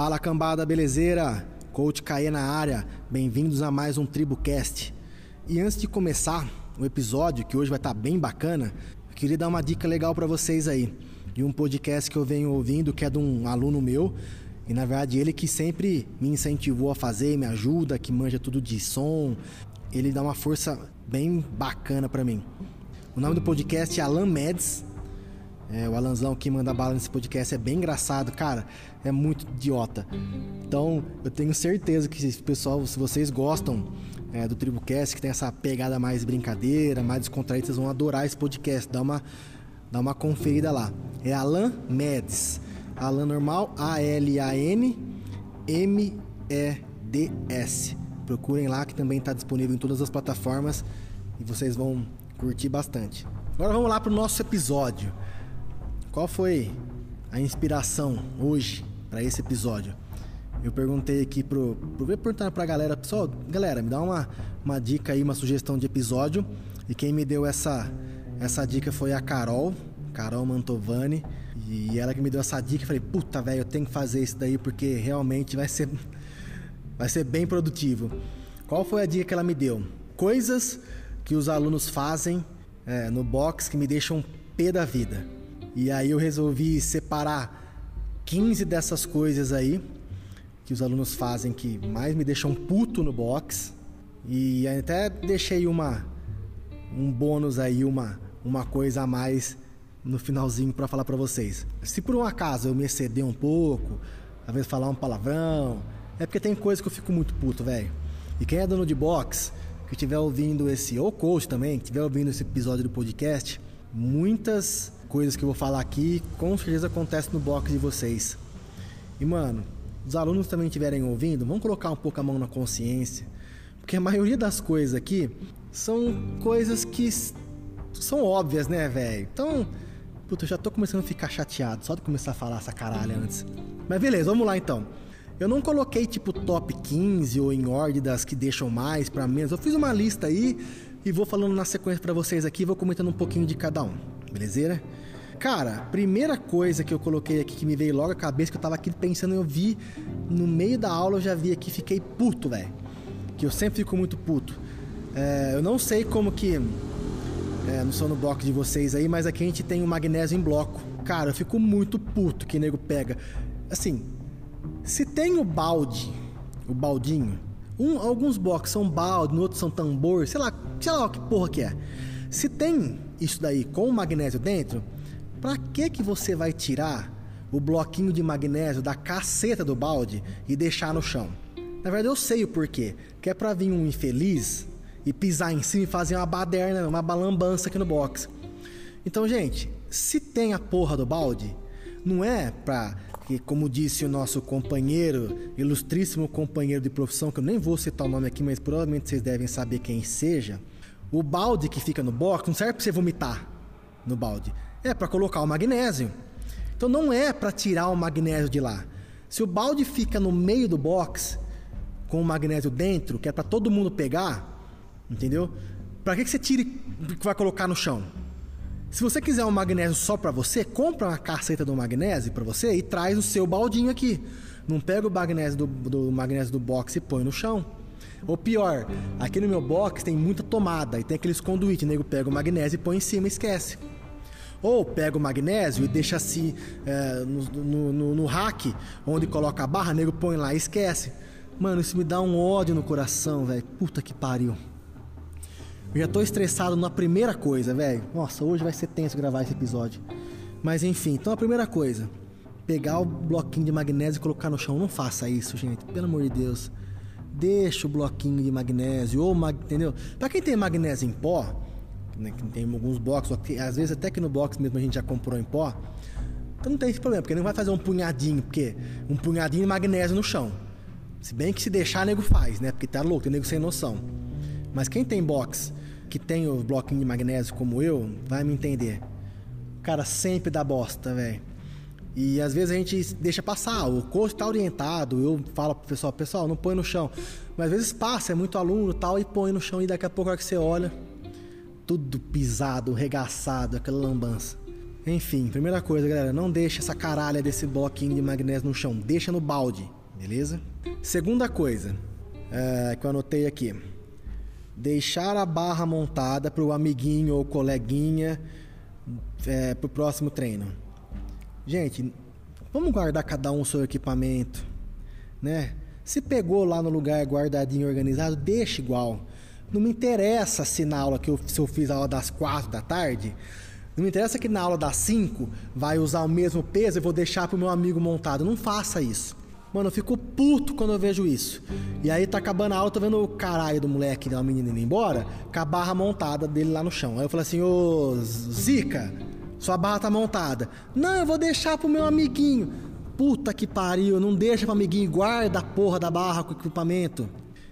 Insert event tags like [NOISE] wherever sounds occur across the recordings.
Fala cambada, belezeira? Coach Caê na área, bem-vindos a mais um TribuCast. E antes de começar o episódio, que hoje vai estar bem bacana, eu queria dar uma dica legal para vocês aí. De um podcast que eu venho ouvindo, que é de um aluno meu, e na verdade ele que sempre me incentivou a fazer, me ajuda, que manja tudo de som. Ele dá uma força bem bacana para mim. O nome do podcast é Alan Meds. É, o Alanzão que manda bala nesse podcast é bem engraçado, cara. É muito idiota. Então, eu tenho certeza que, pessoal, se vocês gostam é, do TribuCast, que tem essa pegada mais brincadeira, mais descontraída, vocês vão adorar esse podcast. Dá uma, dá uma conferida lá. É Alan Meds. Alan normal, A-L-A-N M-E-D-S. Procurem lá que também está disponível em todas as plataformas e vocês vão curti bastante. Agora vamos lá para o nosso episódio. Qual foi a inspiração hoje para esse episódio? Eu perguntei aqui pro, pro perguntar para a galera, pessoal, galera, me dá uma, uma dica aí, uma sugestão de episódio. E quem me deu essa essa dica foi a Carol, Carol Mantovani, e ela que me deu essa dica, eu falei, puta, velho, eu tenho que fazer isso daí porque realmente vai ser vai ser bem produtivo. Qual foi a dica que ela me deu? Coisas que os alunos fazem é, no box que me deixam pé da vida. E aí eu resolvi separar 15 dessas coisas aí que os alunos fazem que mais me deixam puto no box. E até deixei uma um bônus aí, uma, uma coisa a mais no finalzinho para falar para vocês. Se por um acaso eu me exceder um pouco, às vezes falar um palavrão, é porque tem coisa que eu fico muito puto, velho. E quem é dono de box que estiver ouvindo esse, ou coach também, que estiver ouvindo esse episódio do podcast, muitas coisas que eu vou falar aqui com certeza acontecem no box de vocês. E mano, os alunos também estiverem ouvindo, vão colocar um pouco a mão na consciência, porque a maioria das coisas aqui são coisas que são óbvias, né, velho? Então, puta, eu já tô começando a ficar chateado só de começar a falar essa caralho antes. Mas beleza, vamos lá então. Eu não coloquei tipo top 15 ou em ordem das que deixam mais para menos. Eu fiz uma lista aí e vou falando na sequência para vocês aqui, vou comentando um pouquinho de cada um. Beleza? Cara, primeira coisa que eu coloquei aqui que me veio logo à cabeça, que eu tava aqui pensando, eu vi no meio da aula, eu já vi aqui, fiquei puto, velho. Que eu sempre fico muito puto. É, eu não sei como que. É, não sou no bloco de vocês aí, mas aqui a gente tem o magnésio em bloco. Cara, eu fico muito puto que nego pega. Assim, se tem o balde, o baldinho, um, alguns blocos são balde, no outro são tambor, sei lá, sei lá que porra que é. Se tem isso daí com o magnésio dentro, pra que que você vai tirar o bloquinho de magnésio da caceta do balde e deixar no chão? Na verdade eu sei o porquê, que é pra vir um infeliz e pisar em cima e fazer uma baderna, uma balambança aqui no box. Então, gente, se tem a porra do balde, não é pra que, como disse o nosso companheiro, ilustríssimo companheiro de profissão, que eu nem vou citar o nome aqui, mas provavelmente vocês devem saber quem seja, o balde que fica no box não serve para você vomitar no balde, é para colocar o magnésio. Então não é para tirar o magnésio de lá. Se o balde fica no meio do box com o magnésio dentro, que é para todo mundo pegar, entendeu? Para que, que você tira e vai colocar no chão? Se você quiser um magnésio só para você, compra uma caceta do magnésio para você e traz o seu baldinho aqui. Não pega o magnésio do, do magnésio do box e põe no chão. Ou pior, aqui no meu box tem muita tomada e tem aqueles conduítes, o nego pega o magnésio e põe em cima e esquece. Ou pega o magnésio e deixa assim é, no, no, no, no, rack, onde coloca a barra, nego põe lá e esquece. Mano, isso me dá um ódio no coração, velho. Puta que pariu. Eu já tô estressado na primeira coisa, velho. Nossa, hoje vai ser tenso gravar esse episódio. Mas enfim, então a primeira coisa, pegar o bloquinho de magnésio e colocar no chão. Não faça isso, gente. Pelo amor de Deus. Deixa o bloquinho de magnésio ou mag... entendeu? Para quem tem magnésio em pó, né, que tem alguns box, às vezes até que no box mesmo a gente já comprou em pó, então não tem esse problema, porque não vai fazer um punhadinho, porque um punhadinho de magnésio no chão. Se bem que se deixar, nego faz, né? Porque tá louco, tem nego sem noção. Mas quem tem box que tem os bloquinhos de magnésio como eu, vai me entender. Cara, sempre dá bosta, velho. E às vezes a gente deixa passar, o curso está orientado, eu falo pro pessoal, pessoal, não põe no chão. Mas às vezes passa, é muito aluno tal, e põe no chão, e daqui a pouco a hora que você olha, tudo pisado, regaçado, aquela lambança. Enfim, primeira coisa, galera, não deixa essa caralha desse bloquinho de magnésio no chão, deixa no balde, beleza? Segunda coisa é, que eu anotei aqui: deixar a barra montada para o amiguinho ou coleguinha é, próximo treino. Gente, vamos guardar cada um o seu equipamento, né? Se pegou lá no lugar guardadinho, organizado, deixa igual. Não me interessa se na aula que eu, se eu fiz a aula das quatro da tarde, não me interessa que na aula das 5 vai usar o mesmo peso e vou deixar pro meu amigo montado. Não faça isso. Mano, eu fico puto quando eu vejo isso. E aí tá acabando a aula, tô vendo o caralho do moleque, da menina indo embora, com a barra montada dele lá no chão. Aí eu falei assim, ô Zica, sua barra tá montada. Não, eu vou deixar pro meu amiguinho. Puta que pariu, não deixa pro amiguinho, guarda a porra da barra com o equipamento.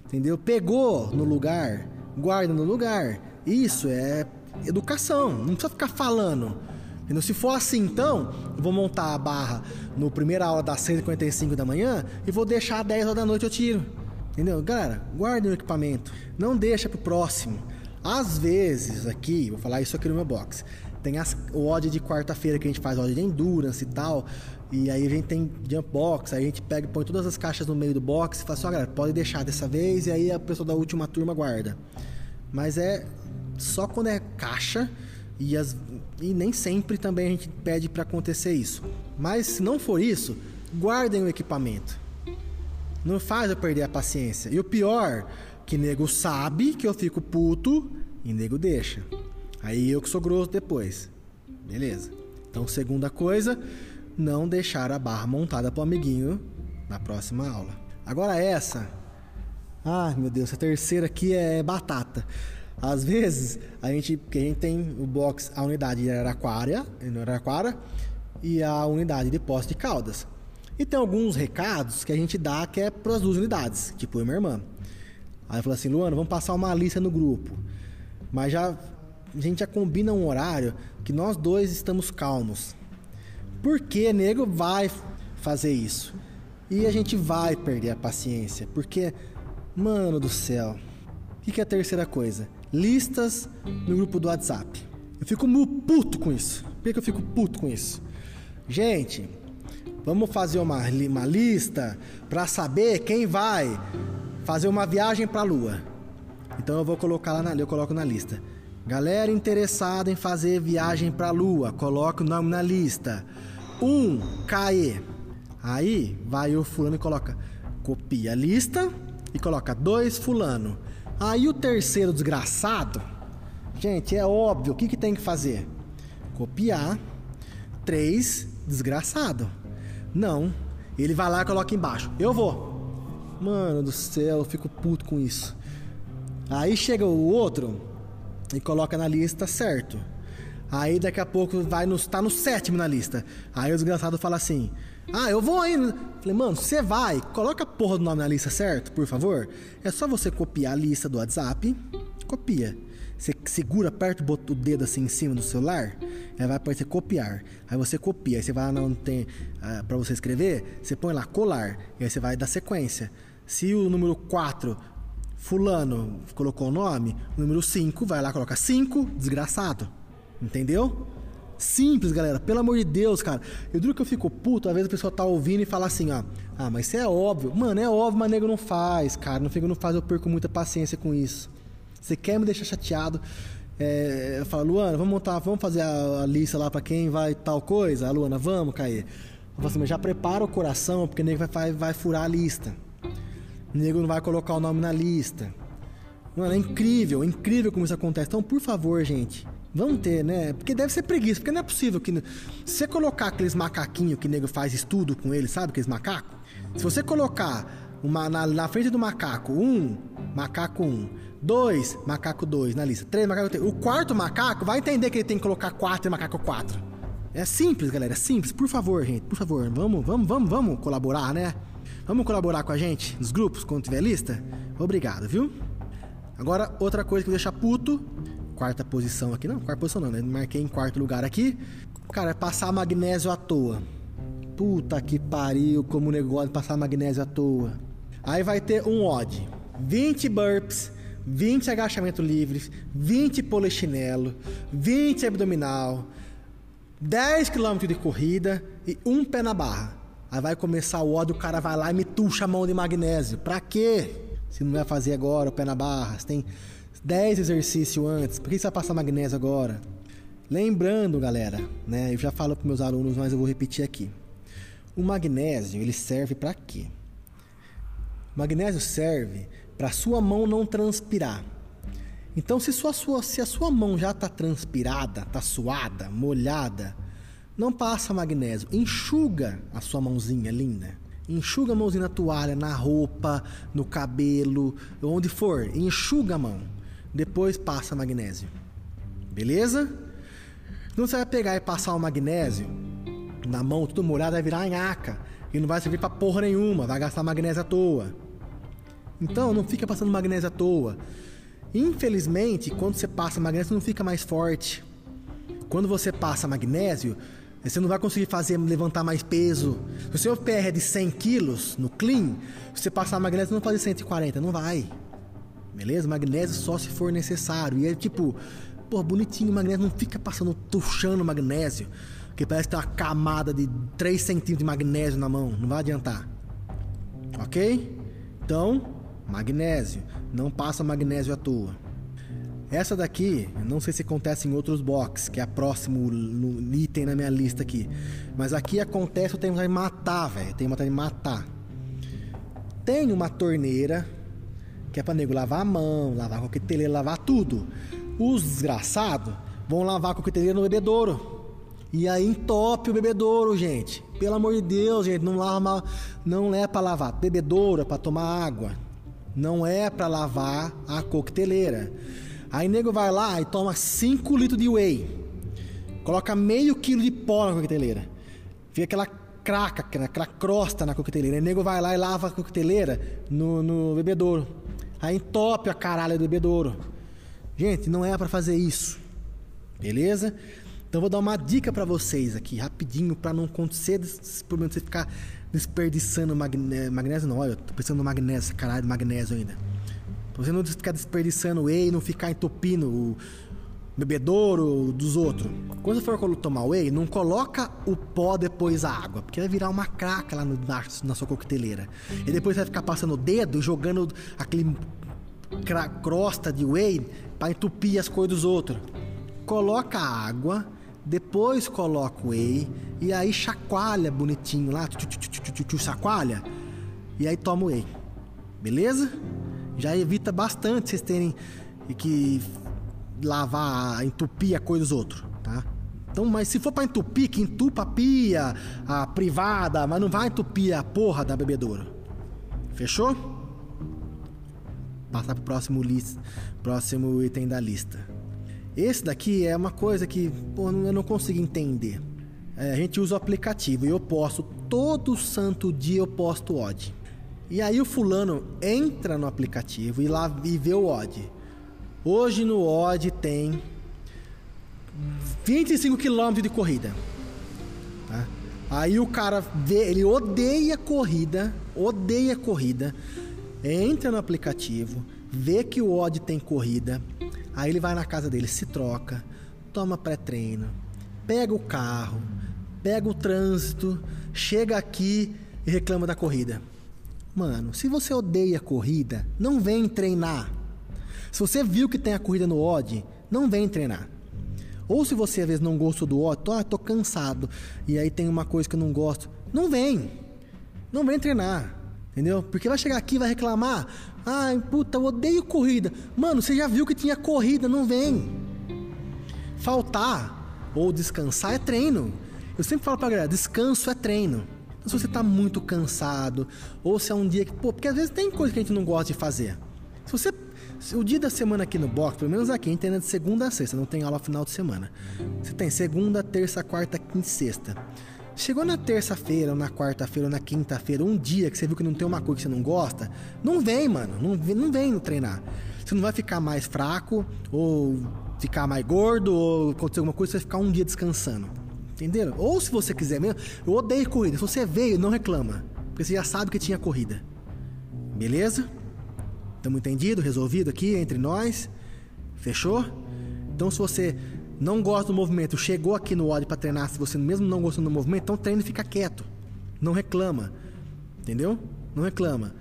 Entendeu? Pegou no lugar, guarda no lugar. Isso é educação, não precisa ficar falando. Entendeu? Se for assim, então, eu vou montar a barra no primeira aula das 6h45 da manhã e vou deixar às 10 horas da noite eu tiro. Entendeu? Galera, guardem o equipamento. Não deixa pro próximo. Às vezes, aqui, vou falar isso aqui no meu box. Tem as, o odd de quarta-feira que a gente faz odd de endurance e tal. E aí a gente tem jump box, aí a gente pega põe todas as caixas no meio do box e fala assim, ó, galera, pode deixar dessa vez, e aí a pessoa da última turma guarda. Mas é só quando é caixa e, as, e nem sempre também a gente pede para acontecer isso. Mas se não for isso, guardem o equipamento. Não faz eu perder a paciência. E o pior, que nego sabe que eu fico puto e nego deixa. Aí eu que sou grosso depois. Beleza. Então, segunda coisa, não deixar a barra montada pro amiguinho na próxima aula. Agora essa. Ai, meu Deus, a terceira aqui é batata. Às vezes, a gente, a gente tem o box, a unidade de Araraquara, Araraquara e a unidade de Poço de Caldas. E tem alguns recados que a gente dá que é para as duas unidades, tipo eu e minha irmã. Aí eu falo assim, Luana, vamos passar uma lista no grupo. Mas já a gente já combina um horário que nós dois estamos calmos. Porque nego vai fazer isso. E a gente vai perder a paciência. Porque, mano do céu. O que, que é a terceira coisa? listas no grupo do WhatsApp. Eu fico puto com isso. Por que eu fico puto com isso? Gente, vamos fazer uma, uma lista para saber quem vai fazer uma viagem para a Lua. Então eu vou colocar lá na, eu coloco na lista. Galera interessada em fazer viagem para a Lua, coloca o nome na lista. Um, CAE. Aí vai o fulano e coloca, copia a lista e coloca dois fulano. Aí o terceiro desgraçado, gente, é óbvio, o que, que tem que fazer? Copiar três desgraçado. Não, ele vai lá e coloca embaixo. Eu vou. Mano do céu, eu fico puto com isso. Aí chega o outro e coloca na lista certo. Aí daqui a pouco vai no, tá no sétimo na lista. Aí o desgraçado fala assim: ah, eu vou ainda. Falei, mano, você vai, coloca a porra do nome na lista certo, por favor. É só você copiar a lista do WhatsApp, copia. Você segura, aperta o dedo assim em cima do celular, aí vai aparecer copiar. Aí você copia, aí você vai lá onde tem uh, pra você escrever, você põe lá colar, e aí você vai dar sequência. Se o número 4, fulano, colocou o nome, o número 5, vai lá, coloca 5, desgraçado. Entendeu? Simples, galera. Pelo amor de Deus, cara. Eu duro que eu fico puto, às vezes a pessoa tá ouvindo e fala assim, ó. Ah, mas isso é óbvio. Mano, é óbvio, mas nego não faz, cara. Não fica, não faz, eu perco muita paciência com isso. Você quer me deixar chateado? É, eu falo, Luana, vamos montar, vamos fazer a, a lista lá para quem vai tal coisa? A Luana, vamos, Caê. Eu falo assim, mas já prepara o coração, porque o nego vai, vai, vai furar a lista. O nego não vai colocar o nome na lista. Mano, é incrível, é incrível como isso acontece. Então, por favor, gente Vamos ter, né? Porque deve ser preguiça, porque não é possível que. Se você colocar aqueles macaquinhos que o nego faz estudo com eles, sabe? Aqueles macacos? Se você colocar uma, na, na frente do macaco, um, macaco um, dois, macaco dois na lista, três, macaco três. O quarto macaco vai entender que ele tem que colocar quatro e macaco quatro. É simples, galera, é simples. Por favor, gente, por favor, vamos, vamos, vamos, vamos colaborar, né? Vamos colaborar com a gente nos grupos quando tiver lista? Obrigado, viu? Agora, outra coisa que me deixa puto quarta posição aqui. Não, quarta posição não, né? Marquei em quarto lugar aqui. Cara, passar magnésio à toa. Puta que pariu, como negócio passar magnésio à toa. Aí vai ter um odd. 20 burps, 20 agachamento livres, 20 polichinelo, 20 abdominal, 10 km de corrida e um pé na barra. Aí vai começar o ódio, o cara vai lá e me tuxa a mão de magnésio. Pra quê? Se não vai fazer agora o pé na barra, você tem 10 exercícios antes, por que você vai passar magnésio agora? Lembrando, galera, né? Eu já falo para meus alunos, mas eu vou repetir aqui. O magnésio, ele serve para quê? O magnésio serve para sua mão não transpirar. Então, se, sua, sua, se a sua mão já está transpirada, está suada, molhada, não passa magnésio. Enxuga a sua mãozinha linda. Enxuga a mãozinha na toalha, na roupa, no cabelo, onde for. Enxuga a mão. Depois passa magnésio. Beleza? Não você vai pegar e passar o magnésio na mão, tudo molhado, vai virar nhaca. E não vai servir pra porra nenhuma. Vai gastar magnésio à toa. Então, não fica passando magnésio à toa. Infelizmente, quando você passa magnésio, não fica mais forte. Quando você passa magnésio, você não vai conseguir fazer levantar mais peso. Se o seu PR é de 100 quilos no clean, você passar magnésio não fazer 140, não vai. Beleza? Magnésio só se for necessário. E é tipo, pô, bonitinho, magnésio não fica passando, tuchando magnésio. Que parece tem uma camada de 3 centímetros de magnésio na mão. Não vai adiantar. Ok? Então, magnésio. Não passa magnésio à toa. Essa daqui, não sei se acontece em outros boxes, que é a próximo item na minha lista aqui. Mas aqui acontece, eu tenho vontade de matar, velho. Tenho vontade de matar. Tem uma torneira, que é pra nego lavar a mão, lavar a coqueteleira, lavar tudo. Os desgraçados vão lavar a coqueteleira no bebedouro. E aí entope o bebedouro, gente. Pelo amor de Deus, gente, não lava, não é para lavar bebedouro, é para tomar água. Não é para lavar a coqueteleira. Aí nego vai lá e toma 5 litros de whey. Coloca meio quilo de pó na coqueteleira. Fica aquela craca, aquela crosta na coqueteleira. Aí nego vai lá e lava a coqueteleira no, no bebedouro. Aí entope a caralho do bebedouro. Gente, não é para fazer isso. Beleza? Então vou dar uma dica para vocês aqui, rapidinho, para não acontecer esse problema de você ficar desperdiçando magnésio. Magnésio não, olha, eu tô pensando no magnésio, caralho, magnésio ainda. Pra você não ficar desperdiçando whey, não ficar entupindo o bebedouro dos outros. Quando for tomar whey, não coloca o pó depois a água, porque vai virar uma craca lá no, na, na, sua coqueteleira. E depois vai ficar passando o dedo, jogando aquele crosta de whey para entupir as coisas dos outros. Coloca a água, depois coloca o whey e aí chacoalha bonitinho lá, tchu, tchu, tchu, chacoalha e aí toma o whey. Beleza? já evita bastante vocês terem que lavar, entupir a coisa dos outros, tá? Então, mas se for para entupir, que entupa a pia, a privada, mas não vai entupir a porra da bebedoura. Fechou? Passar pro próximo próximo item da lista. Esse daqui é uma coisa que eu não consigo entender. É, a gente usa o aplicativo e eu posto todo santo dia eu posto odd. E aí o fulano entra no aplicativo e lá e vê o odd. Hoje no odd tem 25 km de corrida. Tá? Aí o cara vê, ele odeia corrida, odeia corrida, entra no aplicativo, vê que o odd tem corrida, aí ele vai na casa dele, se troca, toma pré-treino, pega o carro, pega o trânsito, chega aqui e reclama da corrida. Mano, se você odeia corrida, não vem treinar. Se você viu que tem a corrida no odd, não vem treinar. Ou se você às vezes não gosta do odd, tô, ah, tô cansado e aí tem uma coisa que eu não gosto, não vem. Não vem treinar. Entendeu? Porque vai chegar aqui e vai reclamar: "Ai, puta, eu odeio corrida". Mano, você já viu que tinha corrida, não vem. Faltar ou descansar é treino. Eu sempre falo pra galera, descanso é treino se você está muito cansado, ou se é um dia que. Pô, porque às vezes tem coisa que a gente não gosta de fazer. Se você. O dia da semana aqui no box, pelo menos aqui, a gente tem de segunda a sexta, não tem aula final de semana. Você tem segunda, terça, quarta, quinta e sexta. Chegou na terça-feira, ou na quarta-feira, ou na quinta-feira, um dia que você viu que não tem uma coisa que você não gosta, não vem, mano. Não, não vem no treinar. Você não vai ficar mais fraco, ou ficar mais gordo, ou acontecer alguma coisa, você vai ficar um dia descansando. Entenderam? Ou se você quiser mesmo, eu odeio corrida. Se você veio, não reclama. Porque você já sabe que tinha corrida. Beleza? Estamos entendido? Resolvido aqui entre nós? Fechou? Então se você não gosta do movimento, chegou aqui no odd para treinar, se você mesmo não gostando do movimento, então treina e fica quieto. Não reclama. Entendeu? Não reclama.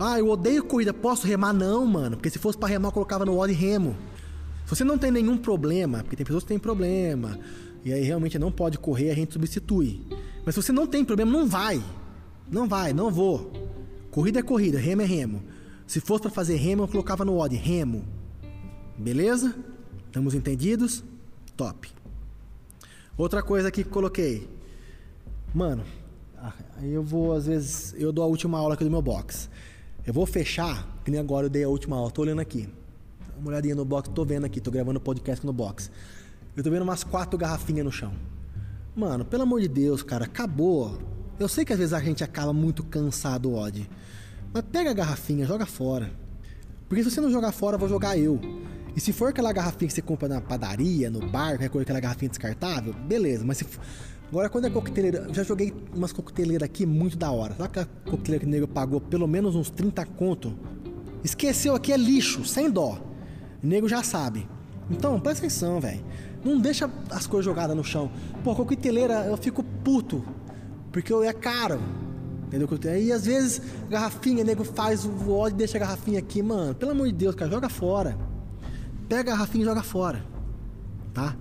Ah, eu odeio corrida, posso remar? Não, mano. Porque se fosse para remar, eu colocava no odd remo. Se você não tem nenhum problema, porque tem pessoas que têm problema, e aí realmente não pode correr, a gente substitui. Mas se você não tem problema, não vai. Não vai, não vou. Corrida é corrida, remo é remo. Se fosse para fazer remo, eu colocava no odd remo. Beleza? Estamos entendidos? Top. Outra coisa aqui que coloquei. Mano, aí eu vou, às vezes, eu dou a última aula aqui do meu box. Eu vou fechar, que nem agora eu dei a última aula, tô olhando aqui. Uma olhadinha no box, tô vendo aqui, tô gravando podcast no box. Eu tô vendo umas quatro garrafinhas no chão. Mano, pelo amor de Deus, cara, acabou. Eu sei que às vezes a gente acaba muito cansado, Odd. Mas pega a garrafinha, joga fora. Porque se você não jogar fora, vou jogar eu. E se for aquela garrafinha que você compra na padaria, no bar, qualquer coisa, aquela garrafinha descartável, beleza. Mas se for... Agora, quando é coqueteleira, eu já joguei umas coqueteleiras aqui muito da hora. Sabe aquela coqueteleira que o nego pagou pelo menos uns 30 conto? Esqueceu aqui é lixo, sem dó. O nego já sabe. Então, presta atenção, velho. Não deixa as coisas jogadas no chão. Pô, coqueteleira, eu fico puto. Porque é caro. Entendeu? E às vezes, garrafinha, nego faz o ódio e deixa a garrafinha aqui. Mano, pelo amor de Deus, cara, joga fora. Pega a garrafinha e joga fora. Tá?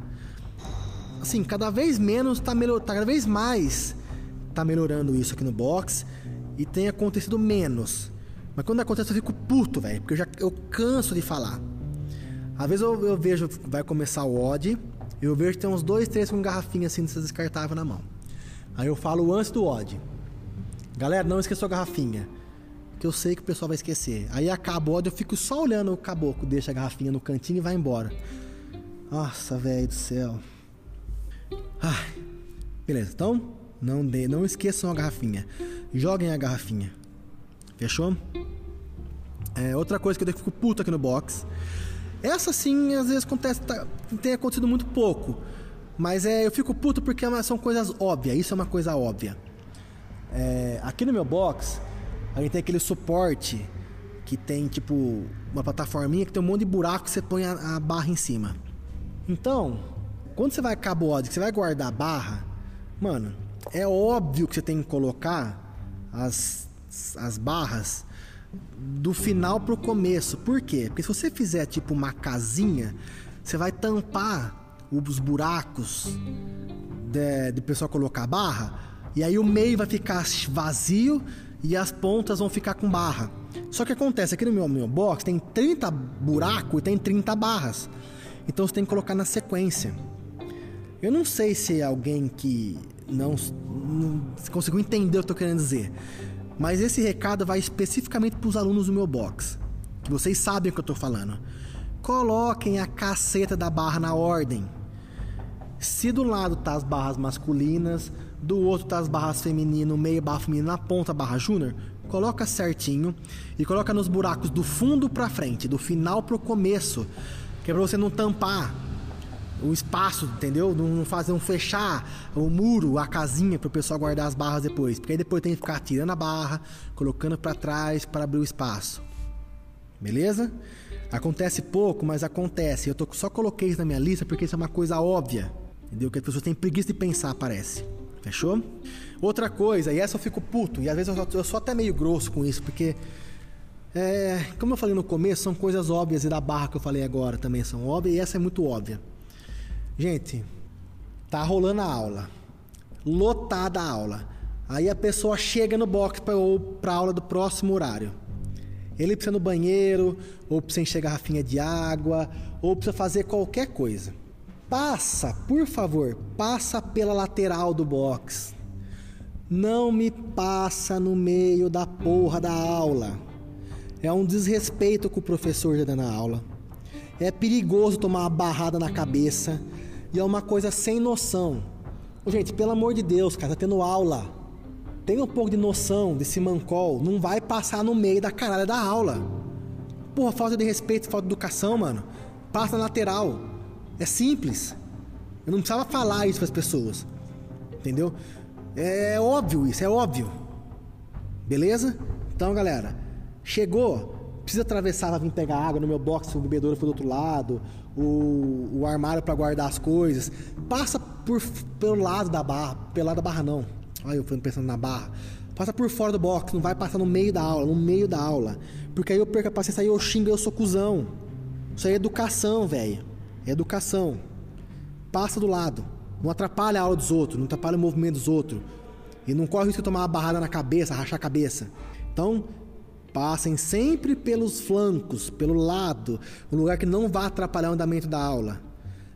Assim, cada vez menos tá melhorando. Tá cada vez mais tá melhorando isso aqui no box. E tem acontecido menos. Mas quando acontece eu fico puto, velho. Porque eu já eu canso de falar. Às vezes eu, eu vejo, vai começar o odd, eu vejo que tem uns dois, três com garrafinha assim descartável na mão. Aí eu falo antes do odd. Galera, não esqueça a garrafinha. Que eu sei que o pessoal vai esquecer. Aí acaba o odd, eu fico só olhando o caboclo, deixa a garrafinha no cantinho e vai embora. Nossa, velho do céu. Ai. Beleza, então não, de, não esqueçam a garrafinha. Joguem a garrafinha. Fechou? É, outra coisa que eu fico puto aqui no box essa sim, às vezes acontece, tá, tem acontecido muito pouco. Mas é, eu fico puto porque é são coisas óbvias, isso é uma coisa óbvia. É, aqui no meu box, a gente tem aquele suporte que tem tipo uma plataforminha que tem um monte de buraco que você põe a, a barra em cima. Então, quando você vai cabo ódio, que você vai guardar a barra, mano, é óbvio que você tem que colocar as, as barras do final pro começo. Por quê? Porque se você fizer tipo uma casinha, você vai tampar os buracos de, de pessoal colocar barra, e aí o meio vai ficar vazio e as pontas vão ficar com barra. Só que acontece, aqui no meu, meu box tem 30 buracos e tem 30 barras. Então você tem que colocar na sequência. Eu não sei se é alguém que não, não conseguiu entender o que eu tô querendo dizer. Mas esse recado vai especificamente para os alunos do meu box, que vocês sabem o que eu estou falando. Coloquem a caceta da barra na ordem. Se do lado tá as barras masculinas, do outro tá as barras feminino, meio barra feminino, na ponta barra júnior, coloca certinho e coloca nos buracos do fundo para frente, do final pro começo, que é para você não tampar o espaço, entendeu? Não fazer um fechar o muro, a casinha para o pessoal guardar as barras depois, porque aí depois tem que ficar tirando a barra, colocando para trás para abrir o espaço. Beleza? Acontece pouco, mas acontece. Eu tô, só coloquei isso na minha lista porque isso é uma coisa óbvia, entendeu? Que as pessoas têm preguiça de pensar, parece. Fechou? Outra coisa, e essa eu fico puto, e às vezes eu sou, eu sou até meio grosso com isso, porque é, como eu falei no começo, são coisas óbvias e da barra que eu falei agora também são óbvias, e essa é muito óbvia. Gente, tá rolando a aula. Lotada a aula. Aí a pessoa chega no box para ou para aula do próximo horário. Ele precisa no banheiro, ou precisa encher garrafinha de água, ou precisa fazer qualquer coisa. Passa, por favor, passa pela lateral do box. Não me passa no meio da porra da aula. É um desrespeito com o professor já dando a aula. É perigoso tomar uma barrada na cabeça. E é uma coisa sem noção. Gente, pelo amor de Deus, cara, tá tendo aula. Tem um pouco de noção desse mancol. Não vai passar no meio da caralho da aula. Porra, falta de respeito, falta de educação, mano. Passa na lateral. É simples. Eu não precisava falar isso para as pessoas. Entendeu? É óbvio isso, é óbvio. Beleza? Então, galera, chegou, precisa atravessar pra vir pegar água no meu box, o bebedouro foi do outro lado, o, o armário para guardar as coisas. Passa por, pelo lado da barra, pelo lado da barra não. Olha, eu pensando na barra. Passa por fora do box, não vai passar no meio da aula, no meio da aula. Porque aí eu perco a paciência, aí eu xingo, eu sou cuzão. Isso aí é educação, velho. Educação. Passa do lado. Não atrapalha a aula dos outros, não atrapalha o movimento dos outros. E não corre o risco de tomar uma barrada na cabeça, rachar a cabeça. Então, passem sempre pelos flancos, pelo lado, um lugar que não vá atrapalhar o andamento da aula.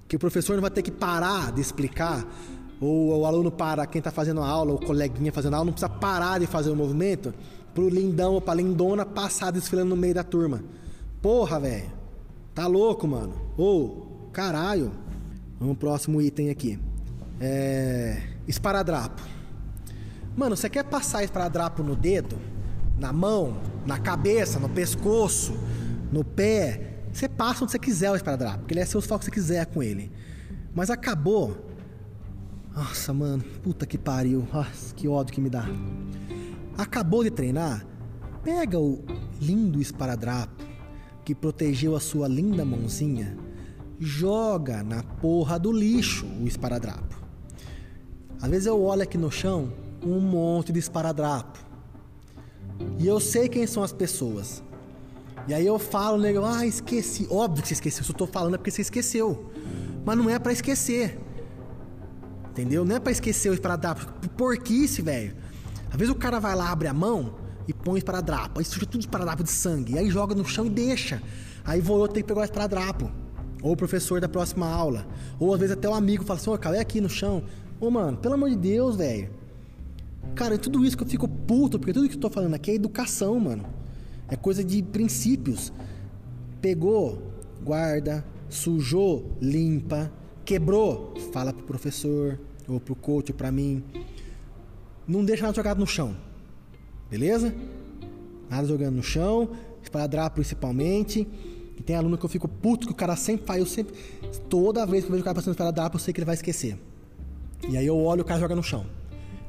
Que o professor não vai ter que parar de explicar, ou o aluno para, quem está fazendo a aula, o coleguinha fazendo a aula, não precisa parar de fazer o movimento pro lindão ou pra lindona passar desfilando no meio da turma. Porra, velho. Tá louco, mano. Ô, caralho. Vamos pro próximo item aqui. É. Esparadrapo. Mano, você quer passar esparadrapo no dedo? Na mão? Na cabeça? No pescoço? No pé? Você passa onde você quiser o esparadrapo, porque ele é seu foco que você quiser com ele. Mas acabou. Nossa, mano, puta que pariu. Nossa, que ódio que me dá. Acabou de treinar? Pega o lindo esparadrapo que protegeu a sua linda mãozinha, joga na porra do lixo o esparadrapo. Às vezes eu olho aqui no chão um monte de esparadrapo. E eu sei quem são as pessoas. E aí eu falo, nego, ah, esqueci. Óbvio que você esqueceu. Se eu tô falando é porque você esqueceu. Mas não é para esquecer. Entendeu? Não é para esquecer o esparadrapo. Porquice, velho. Às vezes o cara vai lá, abre a mão e põe o esparadrapo. Aí suja tudo de esparadrapo de sangue. E aí joga no chão e deixa. Aí vou eu ter que pegar o esparadrapo. Ou o professor da próxima aula. Ou às vezes até um amigo fala assim, ô, cara, é aqui no chão. Ô, mano, pelo amor de Deus, velho. Cara, é tudo isso que eu fico puto, porque tudo que eu tô falando aqui é educação, mano. É coisa de princípios. Pegou, guarda, sujou, limpa, quebrou, fala pro professor, ou pro coach, ou pra mim. Não deixa nada jogado no chão. Beleza? Nada jogando no chão, esparadrapo principalmente. E tem aluno que eu fico puto que o cara sempre faz, eu sempre. Toda vez que eu vejo o cara passando esparadrapo, eu sei que ele vai esquecer. E aí eu olho o cara joga no chão.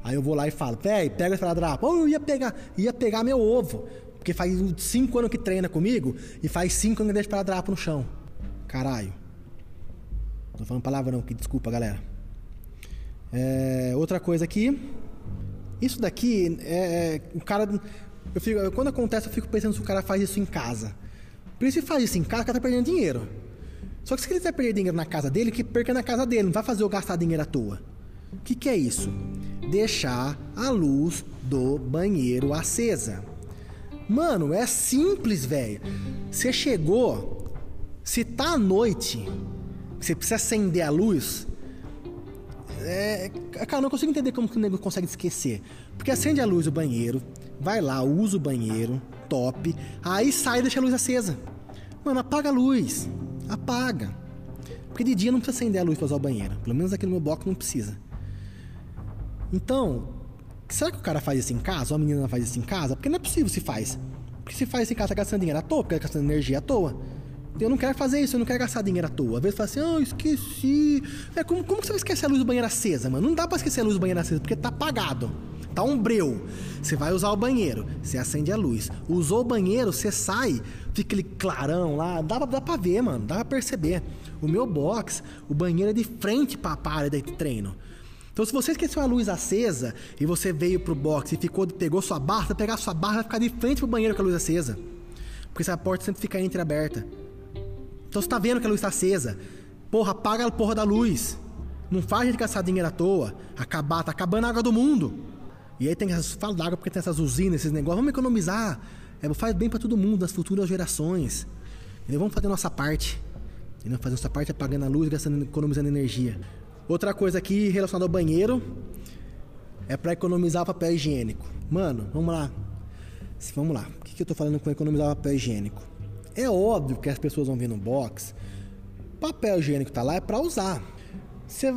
Aí eu vou lá e falo, véi, pega o esparadrapo. Oh, eu ia pegar, ia pegar meu ovo. Porque faz cinco anos que treina comigo e faz cinco anos que deixa esparadrapo no chão. Caralho. Tô falando palavrão aqui, desculpa, galera. É, outra coisa aqui. Isso daqui é. é o cara. Eu fico, quando acontece, eu fico pensando se o cara faz isso em casa. Porque se faz isso em casa, o cara tá perdendo dinheiro. Só que se ele quiser perder dinheiro na casa dele, que perca na casa dele, não vai fazer eu gastar dinheiro à toa. O que, que é isso? Deixar a luz do banheiro acesa. Mano, é simples, velho. Você chegou, se tá à noite, você precisa acender a luz. É, cara, não consigo entender como que o nego consegue esquecer. Porque acende a luz do banheiro, vai lá, usa o banheiro, top, aí sai e deixa a luz acesa. Mano, apaga a luz. Apaga. Porque de dia não precisa acender a luz para usar o banheiro. Pelo menos aqui no meu bloco não precisa. Então, será que o cara faz isso em casa? Ou a menina faz isso em casa? Porque não é possível se faz. Porque se faz isso em casa, gastando dinheiro à toa, porque gastando energia à toa. Eu não quero fazer isso, eu não quero gastar dinheiro à toa. Às vezes fala assim, ah, oh, esqueci. É, como, como você vai esquecer a luz do banheiro acesa, mano? Não dá pra esquecer a luz do banheiro acesa, porque tá apagado. Tá um breu. Você vai usar o banheiro, você acende a luz. Usou o banheiro, você sai, fica aquele clarão lá. Dá, dá pra ver, mano. Dá pra perceber. O meu box, o banheiro é de frente pra área de treino. Então, se você esqueceu a luz acesa e você veio pro box e ficou, pegou sua barra, você pegar sua barra vai ficar de frente pro banheiro com a luz acesa. Porque essa porta sempre fica entreaberta. Então você tá vendo que a luz está acesa. Porra, apaga a porra da luz. Não faz a gente gastar dinheiro à toa. Acabar, tá acabando a água do mundo. E aí tem essas. Fala da água porque tem essas usinas, esses negócios. Vamos economizar. É, faz bem para todo mundo, das futuras gerações. Entendeu? Vamos fazer a nossa parte. Entendeu? Fazer a nossa parte apagando a luz, gastando, economizando energia. Outra coisa aqui relacionada ao banheiro é para economizar papel higiênico. Mano, vamos lá. Vamos lá. O que, que eu tô falando com economizar papel higiênico? É óbvio que as pessoas vão vir no box. Papel higiênico tá lá é para usar. Você,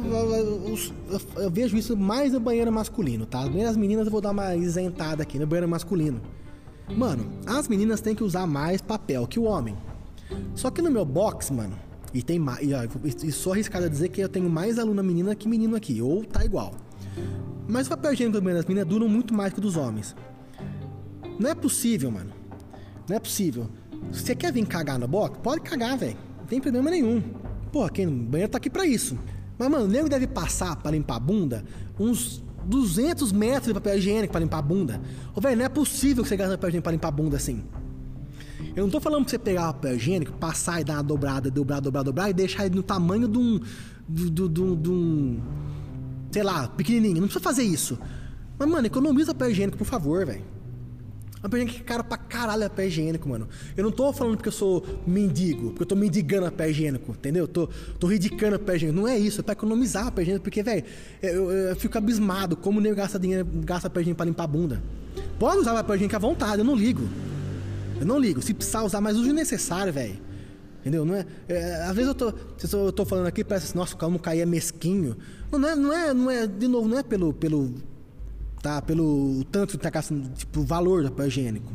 eu, vejo isso mais no banheiro masculino, tá? As meninas eu vou dar uma isentada aqui no banheiro masculino. Mano, as meninas têm que usar mais papel que o homem. Só que no meu box, mano, e tem mais. E, e sou arriscado a dizer que eu tenho mais aluna menina que menino aqui, ou tá igual. Mas o papel higiênico das meninas dura muito mais que o dos homens. Não é possível, mano. Não é possível Se você quer vir cagar no box, pode cagar, velho. Não tem problema nenhum. Porra, quem banheiro tá aqui pra isso. Mas, mano, o nego deve passar pra limpar a bunda uns 200 metros de papel higiênico pra limpar a bunda. Ô, velho, não é possível que você gaste papel higiênico pra limpar a bunda assim. Eu não tô falando pra você pegar papel higiênico, passar e dar uma dobrada, dobrar, dobrar, dobrar e deixar ele no tamanho de um. de, de, de um. sei lá, pequenininho. Não precisa fazer isso. Mas, mano, economiza papel higiênico, por favor, velho. Papel higiênico é caro pra caralho papel higiênico, mano. Eu não tô falando porque eu sou mendigo, porque eu tô mendigando papel higiênico, entendeu? Tô, tô ridicando papel higiênico. Não é isso, é pra economizar papel higiênico, porque, velho, eu, eu, eu, fico abismado como o nego gasta dinheiro, gasta papel higiênico pra limpar a bunda. Pode usar papel higiênico à vontade, eu não ligo. Eu não ligo. Se precisar usar, mas use o necessário, velho. Entendeu? Não é, é, às vezes eu tô, eu tô falando aqui, parece assim, nossa, como cair é mesquinho. Não, não, é, não é, não é, de novo, não é pelo, pelo tá? Pelo tanto que tá gastando, tipo, o valor do papel higiênico.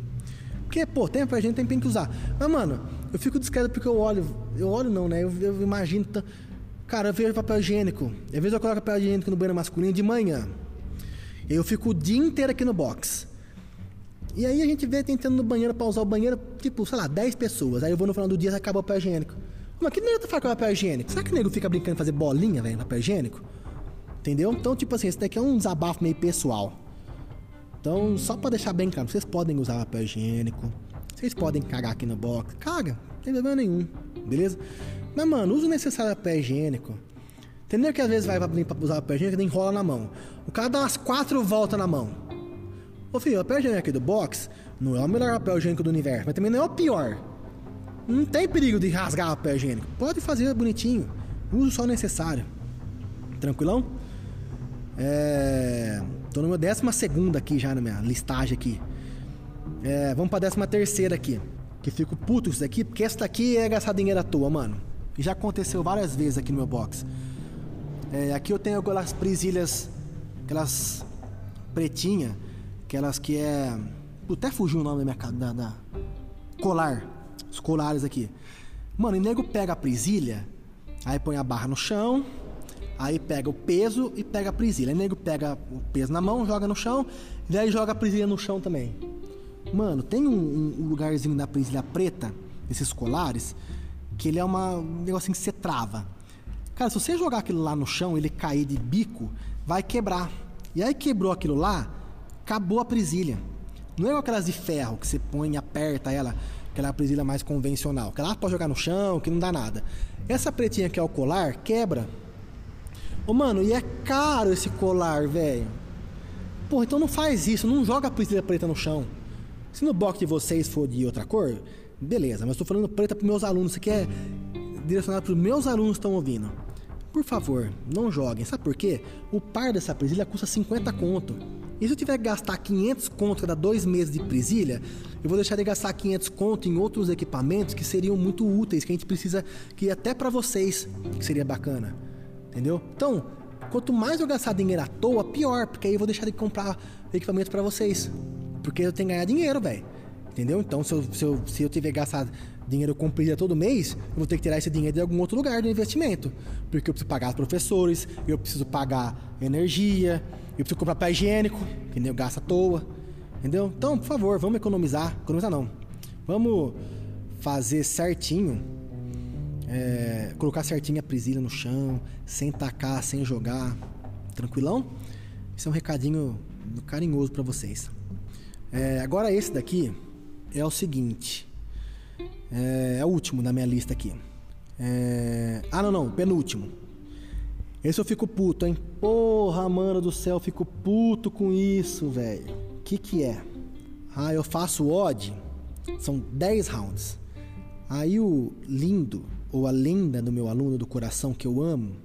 Porque, pô, tem papel higiênico, tem, que usar. Mas, mano, eu fico discreto porque eu olho, eu olho não, né? Eu, eu imagino, tá, cara, eu vejo papel higiênico. Às vezes eu coloco papel higiênico no banheiro masculino de manhã. Eu fico o dia inteiro aqui no box. E aí a gente vê tentando no banheiro pra usar o banheiro, tipo, sei lá, 10 pessoas. Aí eu vou no final do dia e acaba o papel higiênico. Mas que nego tá fazendo com papel higiênico? Será que o nego fica brincando de fazer bolinha, velho, papel higiênico? Entendeu? Então, tipo assim, esse daqui é um desabafo meio pessoal. Então, só para deixar bem claro, vocês podem usar papel higiênico, vocês podem cagar aqui no box, caga, não tem problema nenhum, beleza? Mas, mano, uso necessário papel higiênico. Entendeu que às vezes vai pra usar papel higiênico e enrola na mão. O cara dá umas quatro voltas na mão. Ô filho, o papel higiênico aqui do box não é o melhor papel higiênico do universo, mas também não é o pior. Não tem perigo de rasgar o papel higiênico. Pode fazer bonitinho. Uso só o necessário. Tranquilão? É. Tô no meu décima segunda aqui já na minha listagem aqui. É, vamos pra décima terceira aqui. Que fico puto isso daqui, porque essa daqui é gastar dinheiro à toa, mano. Já aconteceu várias vezes aqui no meu box. É, aqui eu tenho aquelas presilhas, aquelas pretinha, aquelas que é. Até fugiu o nome da minha. Da, da... Colar. Os colares aqui. Mano, e nego pega a presilha, aí põe a barra no chão, Aí pega o peso e pega a presilha. Aí o nego pega o peso na mão, joga no chão, e aí joga a presilha no chão também. Mano, tem um, um lugarzinho da presilha preta, esses colares, que ele é uma, um negocinho que você trava. Cara, se você jogar aquilo lá no chão, ele cair de bico, vai quebrar. E aí quebrou aquilo lá, acabou a presilha. Não é aquelas de ferro que você põe e aperta ela, aquela presilha mais convencional. Que ela pode jogar no chão, que não dá nada. Essa pretinha que é o colar, quebra. Mano, e é caro esse colar, velho. Porra, então não faz isso, não joga a presilha preta no chão. Se no box de vocês for de outra cor, beleza, mas eu tô falando preta pros meus alunos, isso aqui é direcionado pros meus alunos que estão ouvindo. Por favor, não joguem. Sabe por quê? O par dessa presilha custa 50 conto. E se eu tiver que gastar 500 conto cada dois meses de presilha, eu vou deixar de gastar 500 conto em outros equipamentos que seriam muito úteis, que a gente precisa, que até para vocês seria bacana. Entendeu? Então, quanto mais eu gastar dinheiro à toa, pior, porque aí eu vou deixar de comprar equipamento para vocês. Porque eu tenho que ganhar dinheiro, velho. Entendeu? Então, se eu, se, eu, se eu tiver gastado dinheiro com presilha todo mês, eu vou ter que tirar esse dinheiro de algum outro lugar do investimento. Porque eu preciso pagar os professores, eu preciso pagar energia, eu preciso comprar papel higiênico, que nem eu gasto à toa. Entendeu? Então, por favor, vamos economizar. Economizar não. Vamos fazer certinho é, colocar certinho a presilha no chão, sem tacar, sem jogar. Tranquilão? Esse é um recadinho carinhoso para vocês. É, agora esse daqui é o seguinte. É, é, o último da minha lista aqui. É, ah, não, não, penúltimo. Esse eu fico puto, hein? Porra, mano do céu, fico puto com isso, velho. Que que é? Ah, eu faço odd. São 10 rounds. Aí o lindo ou a lenda do meu aluno do coração que eu amo,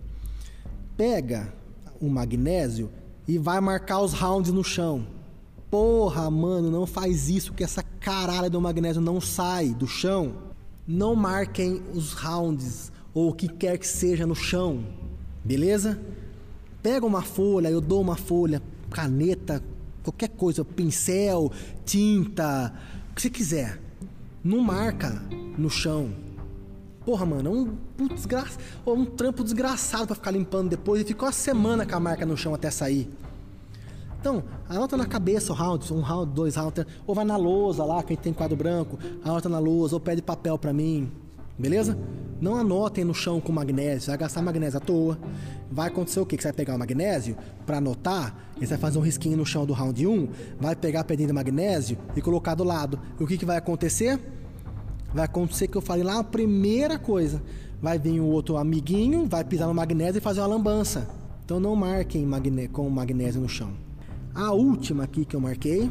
pega o magnésio e vai marcar os rounds no chão. Porra, mano, não faz isso que essa caralho do magnésio não sai do chão. Não marquem os rounds ou o que quer que seja no chão. Beleza? Pega uma folha, eu dou uma folha, caneta, qualquer coisa, pincel, tinta, o que você quiser. Não marca no chão Porra, mano, é um, desgraça, um trampo desgraçado para ficar limpando depois e ficou uma semana com a marca no chão até sair. Então, anota na cabeça o round, um round, dois rounds, ou vai na lousa lá, quem tem quadro branco, anota na lousa, ou pede papel para mim, beleza? Não anotem no chão com magnésio, vai gastar magnésio à toa. Vai acontecer o quê? Que você vai pegar o magnésio para anotar, e você vai fazer um risquinho no chão do round 1, vai pegar a pedrinha de magnésio e colocar do lado. E o que, que vai acontecer? Vai acontecer que eu falei lá a primeira coisa. Vai vir o outro amiguinho, vai pisar no magnésio e fazer uma lambança. Então não marquem com magnésio no chão. A última aqui que eu marquei.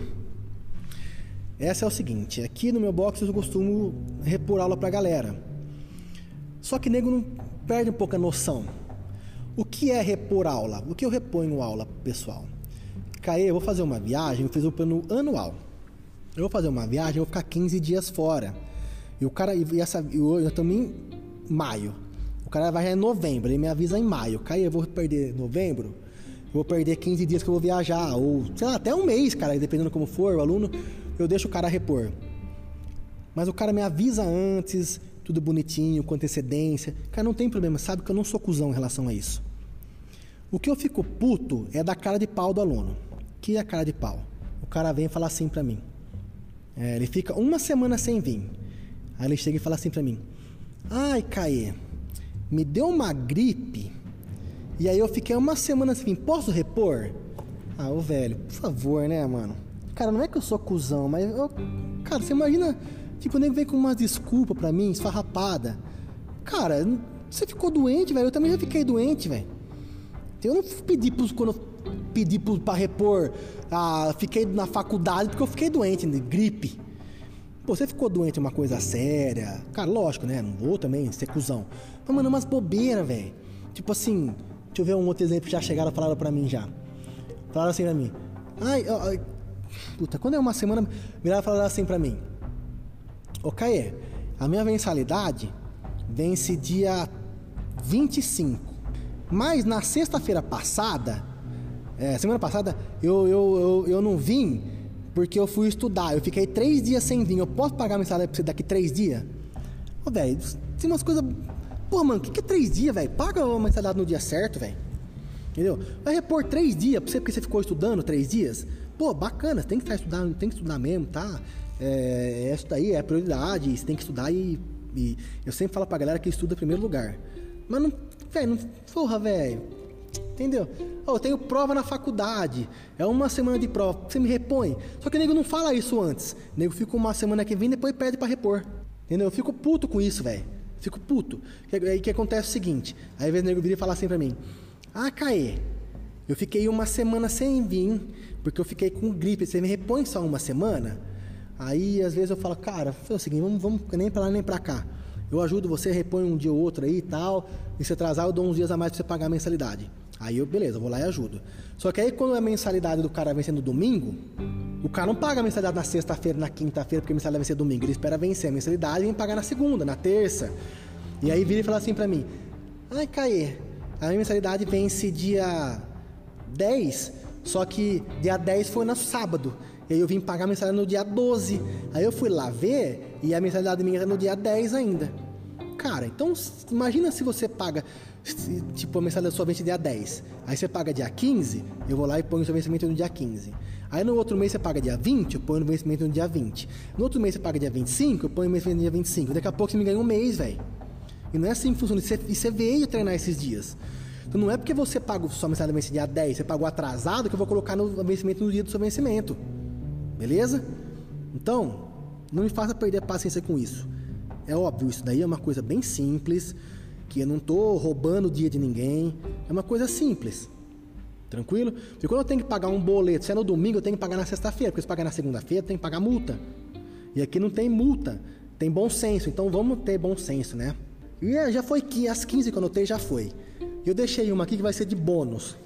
Essa é o seguinte, aqui no meu box eu costumo repor aula pra galera. Só que nego não perde um pouco a noção. O que é repor aula? O que eu reponho aula, pessoal? Caê, eu vou fazer uma viagem, eu fiz o plano anual. Eu vou fazer uma viagem, eu vou ficar 15 dias fora. E o cara, e essa, eu, eu também maio cara vai em novembro, ele me avisa em maio. Cai, eu vou perder novembro, eu vou perder 15 dias que eu vou viajar, ou sei lá, até um mês, cara, dependendo como for, o aluno, eu deixo o cara repor. Mas o cara me avisa antes, tudo bonitinho, com antecedência. Cara, não tem problema, sabe que eu não sou cuzão em relação a isso. O que eu fico puto é da cara de pau do aluno. Que é a cara de pau? O cara vem falar assim pra mim. É, ele fica uma semana sem vir. Aí ele chega e fala assim pra mim: Ai, Caê, me deu uma gripe e aí eu fiquei uma semana assim, posso repor? Ah, ô velho, por favor, né, mano? Cara, não é que eu sou cuzão, mas eu, cara, você imagina, tipo, o nego vem com uma desculpa pra mim, esfarrapada. Cara, você ficou doente, velho, eu também já fiquei doente, velho. Eu não pedi pros, quando eu pedi pros, pra repor, ah, fiquei na faculdade porque eu fiquei doente, de gripe. Pô, você ficou doente uma coisa séria. Cara, lógico, né? Não vou também ser cuzão. Mas, mano, é umas bobeiras, velho. Tipo assim, deixa eu ver um outro exemplo que já chegaram falaram pra mim já. Falaram assim pra mim. Ai, ai, puta, quando é uma semana, viraram e falaram assim pra mim. Ô, Caê, a minha mensalidade vence dia 25. Mas na sexta-feira passada, é, semana passada, eu, eu, eu, eu não vim porque eu fui estudar. Eu fiquei três dias sem vir. Eu posso pagar a mensalidade pra você daqui três dias? Ô, velho, tem umas coisas Pô, mano, o que, que é três dias, velho? Paga uma mensalidade no dia certo, velho. Entendeu? Vai repor três dias pra você porque você ficou estudando três dias. Pô, bacana, tem que estudando, tem que estudar mesmo, tá? É, isso daí é prioridade, você tem que estudar e, e, eu sempre falo pra galera que estuda em primeiro lugar. Mas não, velho, não, porra, velho. Entendeu? Oh, eu tenho prova na faculdade, é uma semana de prova, você me repõe. Só que o nego não fala isso antes. O nego fica uma semana que vem depois pede para repor. Entendeu? Eu fico puto com isso, velho. Fico puto. Aí que acontece o seguinte: aí às vezes o nego vira e fala assim pra mim: Ah, Caê, eu fiquei uma semana sem vir, porque eu fiquei com gripe. Você me repõe só uma semana? Aí às vezes eu falo: Cara, foi o seguinte, vamos, vamos nem pra lá nem pra cá. Eu ajudo você, repõe um dia ou outro aí e tal. E se atrasar, eu dou uns dias a mais pra você pagar a mensalidade. Aí eu, beleza, vou lá e ajudo. Só que aí quando a mensalidade do cara vem sendo domingo, o cara não paga a mensalidade na sexta-feira, na quinta-feira, porque a mensalidade vai ser domingo. Ele espera vencer a mensalidade e vem pagar na segunda, na terça. E aí vira e fala assim pra mim: Ai, Caê, a minha mensalidade vence dia 10, só que dia 10 foi no sábado. E aí eu vim pagar a mensalidade no dia 12. Aí eu fui lá ver e a mensalidade minha era no dia 10 ainda. Cara, então imagina se você paga, tipo, a mensalidade só vence dia 10. Aí você paga dia 15, eu vou lá e ponho o seu vencimento no dia 15. Aí no outro mês você paga dia 20, eu ponho o vencimento no dia 20. No outro mês você paga dia 25, eu ponho o vencimento no dia 25. Daqui a pouco você me ganha um mês, velho. E não é assim que funciona. E você, veio treinar esses dias. Então não é porque você pagou sua mensalidade vence dia 10, você pagou atrasado, que eu vou colocar no vencimento no dia do seu vencimento. Beleza? Então, não me faça perder paciência com isso. É óbvio, isso daí é uma coisa bem simples, que eu não estou roubando o dia de ninguém. É uma coisa simples. Tranquilo? Porque quando eu tenho que pagar um boleto, se é no domingo, eu tenho que pagar na sexta-feira, porque se pagar na segunda-feira, eu tenho que pagar multa. E aqui não tem multa, tem bom senso, então vamos ter bom senso, né? E é, já foi que as 15 que eu anotei já foi. Eu deixei uma aqui que vai ser de bônus.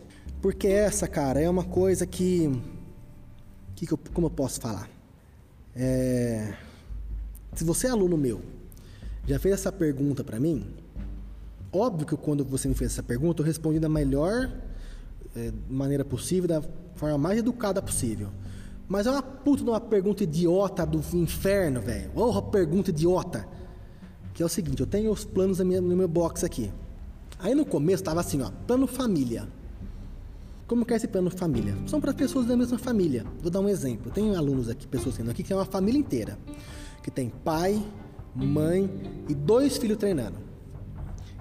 Porque essa, cara, é uma coisa que. que, que eu, como eu posso falar? É, se você é aluno meu, já fez essa pergunta para mim, óbvio que quando você me fez essa pergunta, eu respondi da melhor é, maneira possível, da forma mais educada possível. Mas é uma puta de uma pergunta idiota do inferno, velho. Oh, pergunta idiota. Que é o seguinte, eu tenho os planos no meu box aqui. Aí no começo tava assim, ó, plano família. Como que é esse plano família? São para pessoas da mesma família. Vou dar um exemplo. Tem alunos aqui, pessoas tendo aqui, que é uma família inteira. Que tem pai, mãe e dois filhos treinando.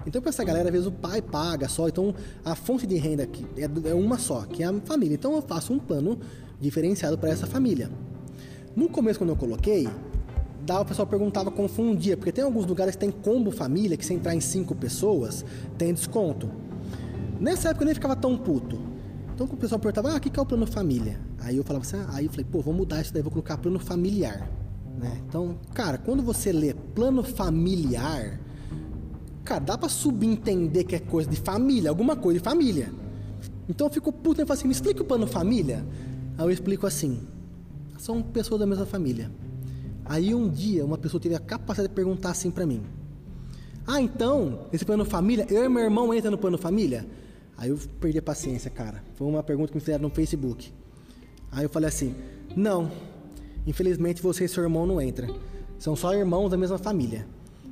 Então, para essa galera, às vezes o pai paga só. Então, a fonte de renda aqui é, é uma só, que é a família. Então, eu faço um plano diferenciado para essa família. No começo, quando eu coloquei, dava, o pessoal perguntava, confundia, porque tem alguns lugares que tem combo família, que se entrar em cinco pessoas, tem desconto. Nessa época eu nem ficava tão puto. Então o pessoal perguntava, ah, o que é o plano família? Aí eu falava assim, ah, aí eu falei, pô, vou mudar isso daí, vou colocar plano familiar. Né? Então, cara, quando você lê plano familiar, cara, dá pra subentender que é coisa de família, alguma coisa de família. Então eu fico puto e falo assim, me explica o plano família? Aí eu explico assim, são pessoas da mesma família. Aí um dia uma pessoa teve a capacidade de perguntar assim para mim: Ah, então, esse plano família, eu e meu irmão entra no plano família? Aí eu perdi a paciência, cara. Foi uma pergunta que me fizeram no Facebook. Aí eu falei assim: Não, infelizmente você e seu irmão não entram. São só irmãos da mesma família.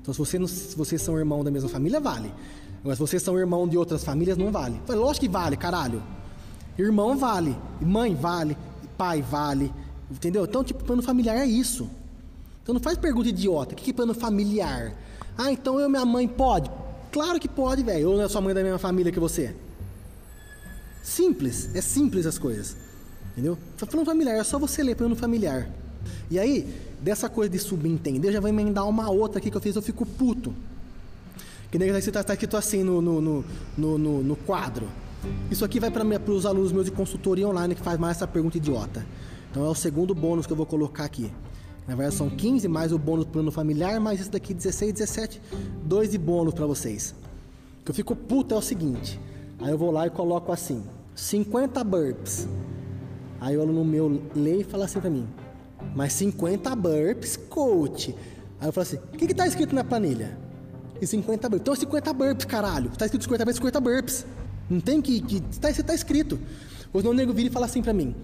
Então se, você não, se vocês são irmãos da mesma família, vale. Agora se vocês são irmãos de outras famílias, não vale. Falei, lógico que vale, caralho. Irmão vale, mãe vale, pai vale. Entendeu? Então, tipo, plano familiar é isso. Então não faz pergunta idiota. O que é plano familiar? Ah, então eu e minha mãe pode? Claro que pode, velho. Ou não é sua mãe da mesma família que você? Simples. É simples as coisas. Entendeu? Plano familiar, é só você ler plano familiar. E aí, dessa coisa de subentender, já vai emendar uma outra aqui que eu fiz, eu fico puto. Que nem está tá escrito assim no, no, no, no, no quadro. Isso aqui vai para os alunos meus de consultoria online que faz mais essa pergunta idiota. Então é o segundo bônus que eu vou colocar aqui. Na verdade são 15 mais o bônus plano familiar, mais esse daqui 16, 17, 2 de bônus para vocês. O que eu fico puto é o seguinte. Aí eu vou lá e coloco assim: 50 burps. Aí o aluno meu lê e fala assim para mim: "Mas 50 burps, coach". Aí eu falo assim: "O que que tá escrito na planilha?" E 50 burps. Então é 50 burps, caralho. Tá escrito 50 vezes 50 burps. Não tem que. que tá, tá escrito. Os não nego vira e fala assim pra mim: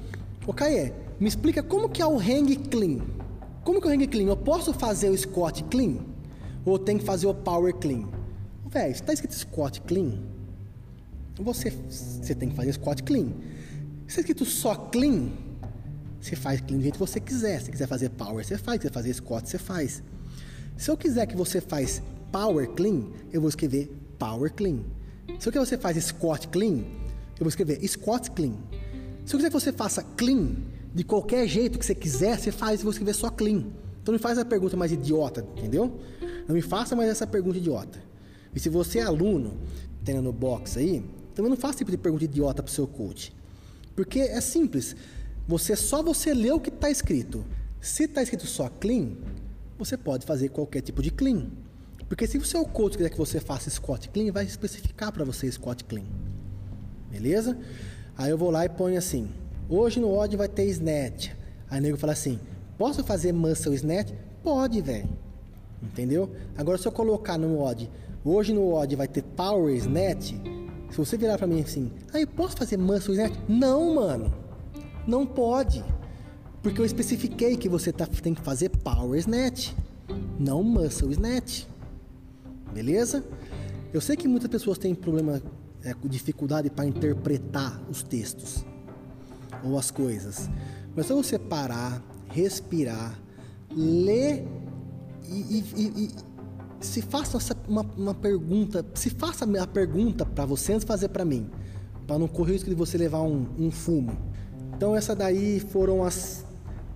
Ô Caê, me explica como que é o hang clean. Como que é o hang clean? Eu posso fazer o squat clean? Ou tem que fazer o power clean? Velho, se tá escrito squat clean, você, você tem que fazer squat clean. Se tá escrito só clean, você faz clean do jeito que você quiser. Se quiser fazer power, você faz. Se quiser fazer squat, você faz. Se eu quiser que você faz power clean, eu vou escrever power clean. Se eu quero que você faz squat clean, eu vou escrever squat clean. Se eu quiser que você faça clean, de qualquer jeito que você quiser, você faz e vou escrever só clean. Então não me faz a pergunta mais idiota, entendeu? Não me faça mais essa pergunta idiota. E se você é aluno, no box aí, também não faça tipo de pergunta idiota pro seu coach. Porque é simples. Você só você lê o que está escrito. Se está escrito só clean, você pode fazer qualquer tipo de clean. Porque se o seu coach quiser que você faça squat clean, vai especificar para você squat clean. Beleza? Aí eu vou lá e ponho assim: Hoje no odd vai ter snatch. Aí o nego fala assim: Posso fazer muscle snatch? Pode, velho. Entendeu? Agora se eu colocar no odd, hoje no odd vai ter power snatch. Se você virar para mim assim: Aí posso fazer muscle snatch? Não, mano. Não pode. Porque eu especifiquei que você tá, tem que fazer power snatch, não muscle snatch. Beleza? Eu sei que muitas pessoas têm problema, é, dificuldade para interpretar os textos ou as coisas. Mas se você parar, respirar, ler e, e, e, e se faça uma, uma, pergunta, se faça a pergunta para você antes de fazer para mim, para não correr o risco de você levar um, um fumo. Então essa daí foram as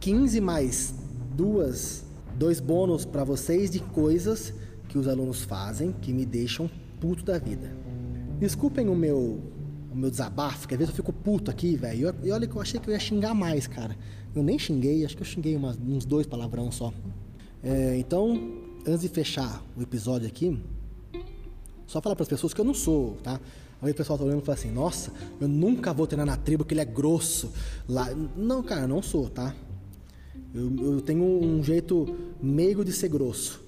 15 mais duas, dois bônus para vocês de coisas que os alunos fazem que me deixam puto da vida. Desculpem o meu o meu desabafo, que às vezes eu fico puto aqui, velho. E olha que eu achei que eu ia xingar mais, cara. Eu nem xinguei, acho que eu xinguei umas, uns dois palavrão só. É, então, antes de fechar o episódio aqui, só falar para as pessoas que eu não sou, tá? Aí o pessoal tá olhando e fala assim: Nossa, eu nunca vou treinar na tribo que ele é grosso. Lá. Não, cara, não sou, tá? Eu, eu tenho um jeito meigo de ser grosso.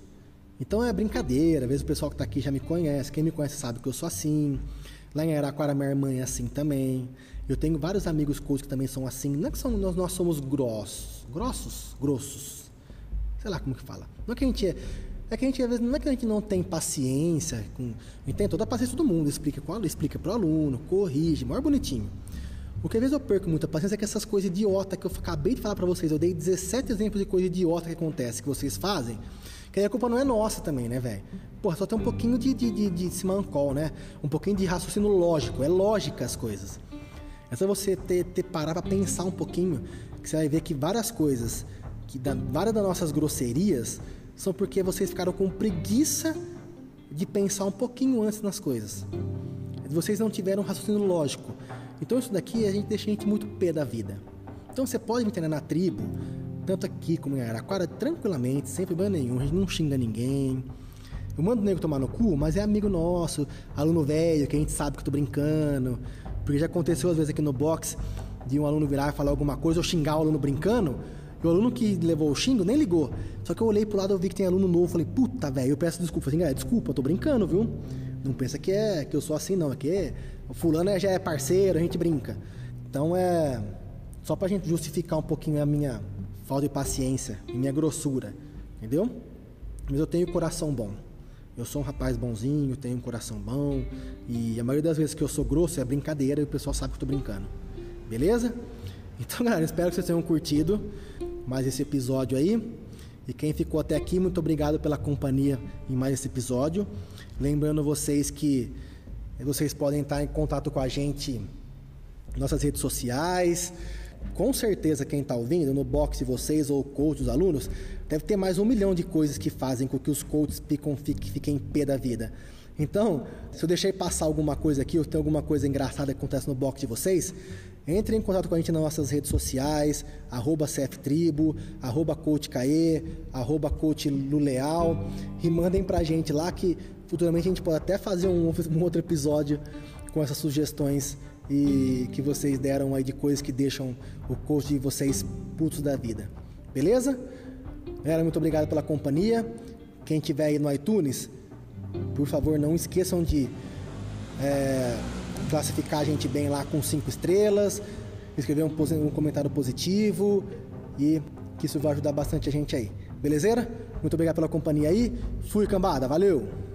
Então é brincadeira, às vezes o pessoal que está aqui já me conhece, quem me conhece sabe que eu sou assim. Lá em Araquara, minha irmã é assim também. Eu tenho vários amigos coaches que também são assim. Não é que são, nós, nós somos grossos. Grossos? Grossos. Sei lá como que fala. Não é que a gente é. É que a gente, às vezes, não é que a gente não tem paciência. Com, a gente tem toda a paciência do mundo. Explica, explica para o aluno, corrige, maior bonitinho. O que às vezes eu perco muita paciência é que essas coisas idiota que eu acabei de falar para vocês, eu dei 17 exemplos de coisa idiota que acontece, que vocês fazem, que aí a culpa não é nossa também, né, velho? Porra, só tem um pouquinho de, de, de, de simancol, né? Um pouquinho de raciocínio lógico, é lógica as coisas. É só você ter, ter parar pra pensar um pouquinho, que você vai ver que várias coisas, que da, várias das nossas grosserias, são porque vocês ficaram com preguiça de pensar um pouquinho antes nas coisas. Vocês não tiveram um raciocínio lógico. Então isso daqui a gente deixa a gente muito pé da vida. Então você pode me entender na tribo, tanto aqui como em Araquara, tranquilamente, sem problema nenhum, a gente não xinga ninguém. Eu mando o nego tomar no cu, mas é amigo nosso, aluno velho, que a gente sabe que eu tô brincando. Porque já aconteceu às vezes aqui no box de um aluno virar e falar alguma coisa ou xingar o aluno brincando. E o aluno que levou o xingo nem ligou. Só que eu olhei pro lado e vi que tem aluno novo. Falei, puta, velho, eu peço desculpa. Falei, assim, desculpa, eu tô brincando, viu? Não pensa que é que eu sou assim, não. É que o fulano é, já é parceiro, a gente brinca. Então é só pra gente justificar um pouquinho a minha falta de paciência e minha grossura, entendeu? Mas eu tenho coração bom. Eu sou um rapaz bonzinho, tenho um coração bom e a maioria das vezes que eu sou grosso é brincadeira e o pessoal sabe que eu tô brincando. Beleza? Então, [LAUGHS] galera, espero que vocês tenham curtido mais esse episódio aí. E quem ficou até aqui, muito obrigado pela companhia em mais esse episódio. Lembrando vocês que vocês podem estar em contato com a gente nossas redes sociais. Com certeza, quem está ouvindo, no box de vocês ou coach dos alunos, deve ter mais um milhão de coisas que fazem com que os coaches fiquem, fiquem em pé da vida. Então, se eu deixei passar alguma coisa aqui, ou tem alguma coisa engraçada que acontece no box de vocês, entre em contato com a gente nas nossas redes sociais, arroba CFTribo, arroba CoachCaê, arroba CoachLuleal, e mandem pra gente lá que futuramente a gente pode até fazer um, [LAUGHS] um outro episódio com essas sugestões e que vocês deram aí de coisas que deixam o coach de vocês putos da vida. Beleza? Galera, muito obrigado pela companhia. Quem tiver aí no iTunes, por favor, não esqueçam de é, classificar a gente bem lá com cinco estrelas, escrever um, um comentário positivo e que isso vai ajudar bastante a gente aí. Belezeira? Muito obrigado pela companhia aí. Fui, cambada. Valeu!